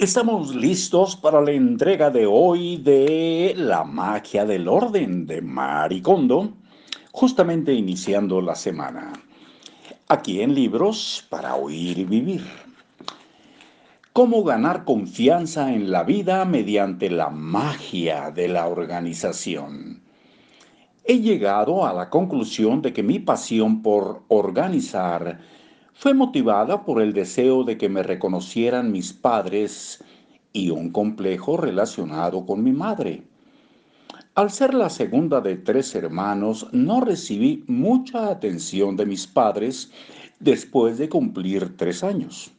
Estamos listos para la entrega de hoy de La magia del orden de Maricondo, justamente iniciando la semana. Aquí en Libros para Oír y Vivir. Cómo ganar confianza en la vida mediante la magia de la organización. He llegado a la conclusión de que mi pasión por organizar fue motivada por el deseo de que me reconocieran mis padres y un complejo relacionado con mi madre. Al ser la segunda de tres hermanos, no recibí mucha atención de mis padres después de cumplir tres años.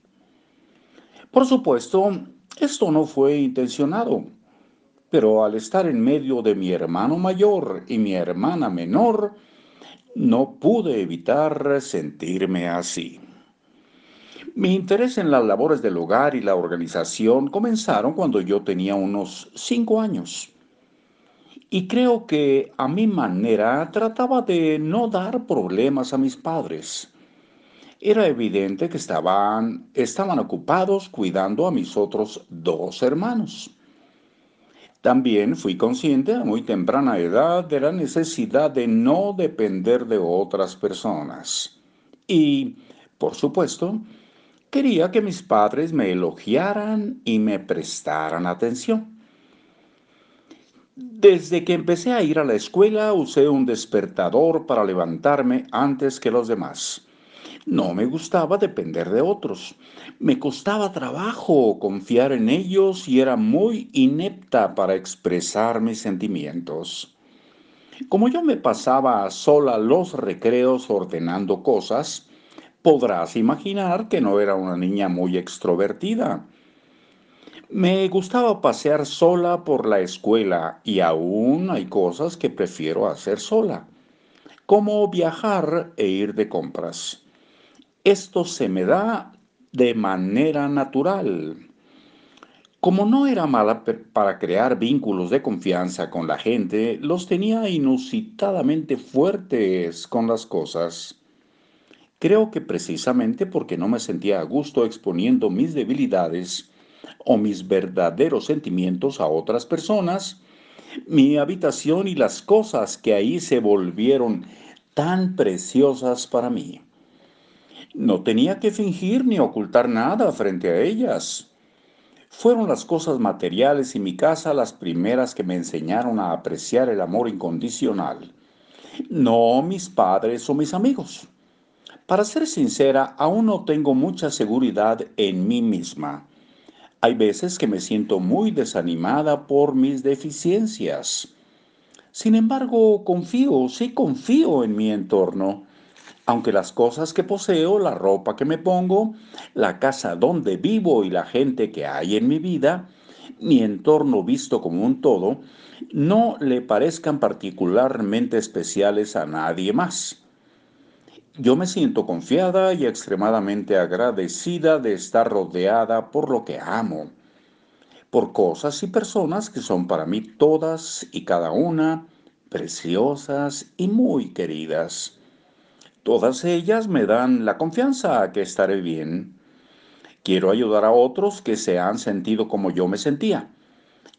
Por supuesto, esto no fue intencionado, pero al estar en medio de mi hermano mayor y mi hermana menor, no pude evitar sentirme así. Mi interés en las labores del hogar y la organización comenzaron cuando yo tenía unos cinco años. Y creo que a mi manera trataba de no dar problemas a mis padres. Era evidente que estaban, estaban ocupados cuidando a mis otros dos hermanos. También fui consciente a muy temprana edad de la necesidad de no depender de otras personas. Y, por supuesto, Quería que mis padres me elogiaran y me prestaran atención. Desde que empecé a ir a la escuela usé un despertador para levantarme antes que los demás. No me gustaba depender de otros. Me costaba trabajo confiar en ellos y era muy inepta para expresar mis sentimientos. Como yo me pasaba sola los recreos ordenando cosas, podrás imaginar que no era una niña muy extrovertida. Me gustaba pasear sola por la escuela y aún hay cosas que prefiero hacer sola, como viajar e ir de compras. Esto se me da de manera natural. Como no era mala para crear vínculos de confianza con la gente, los tenía inusitadamente fuertes con las cosas. Creo que precisamente porque no me sentía a gusto exponiendo mis debilidades o mis verdaderos sentimientos a otras personas, mi habitación y las cosas que ahí se volvieron tan preciosas para mí. No tenía que fingir ni ocultar nada frente a ellas. Fueron las cosas materiales y mi casa las primeras que me enseñaron a apreciar el amor incondicional, no mis padres o mis amigos. Para ser sincera, aún no tengo mucha seguridad en mí misma. Hay veces que me siento muy desanimada por mis deficiencias. Sin embargo, confío, sí confío en mi entorno. Aunque las cosas que poseo, la ropa que me pongo, la casa donde vivo y la gente que hay en mi vida, mi entorno visto como un todo, no le parezcan particularmente especiales a nadie más. Yo me siento confiada y extremadamente agradecida de estar rodeada por lo que amo, por cosas y personas que son para mí todas y cada una preciosas y muy queridas. Todas ellas me dan la confianza a que estaré bien. Quiero ayudar a otros que se han sentido como yo me sentía,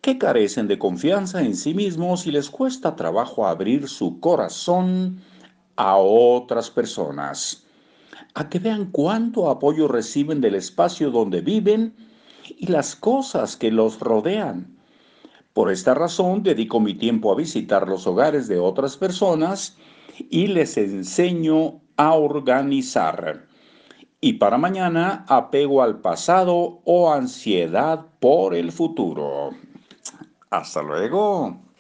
que carecen de confianza en sí mismos y les cuesta trabajo abrir su corazón a otras personas, a que vean cuánto apoyo reciben del espacio donde viven y las cosas que los rodean. Por esta razón dedico mi tiempo a visitar los hogares de otras personas y les enseño a organizar. Y para mañana apego al pasado o ansiedad por el futuro. Hasta luego.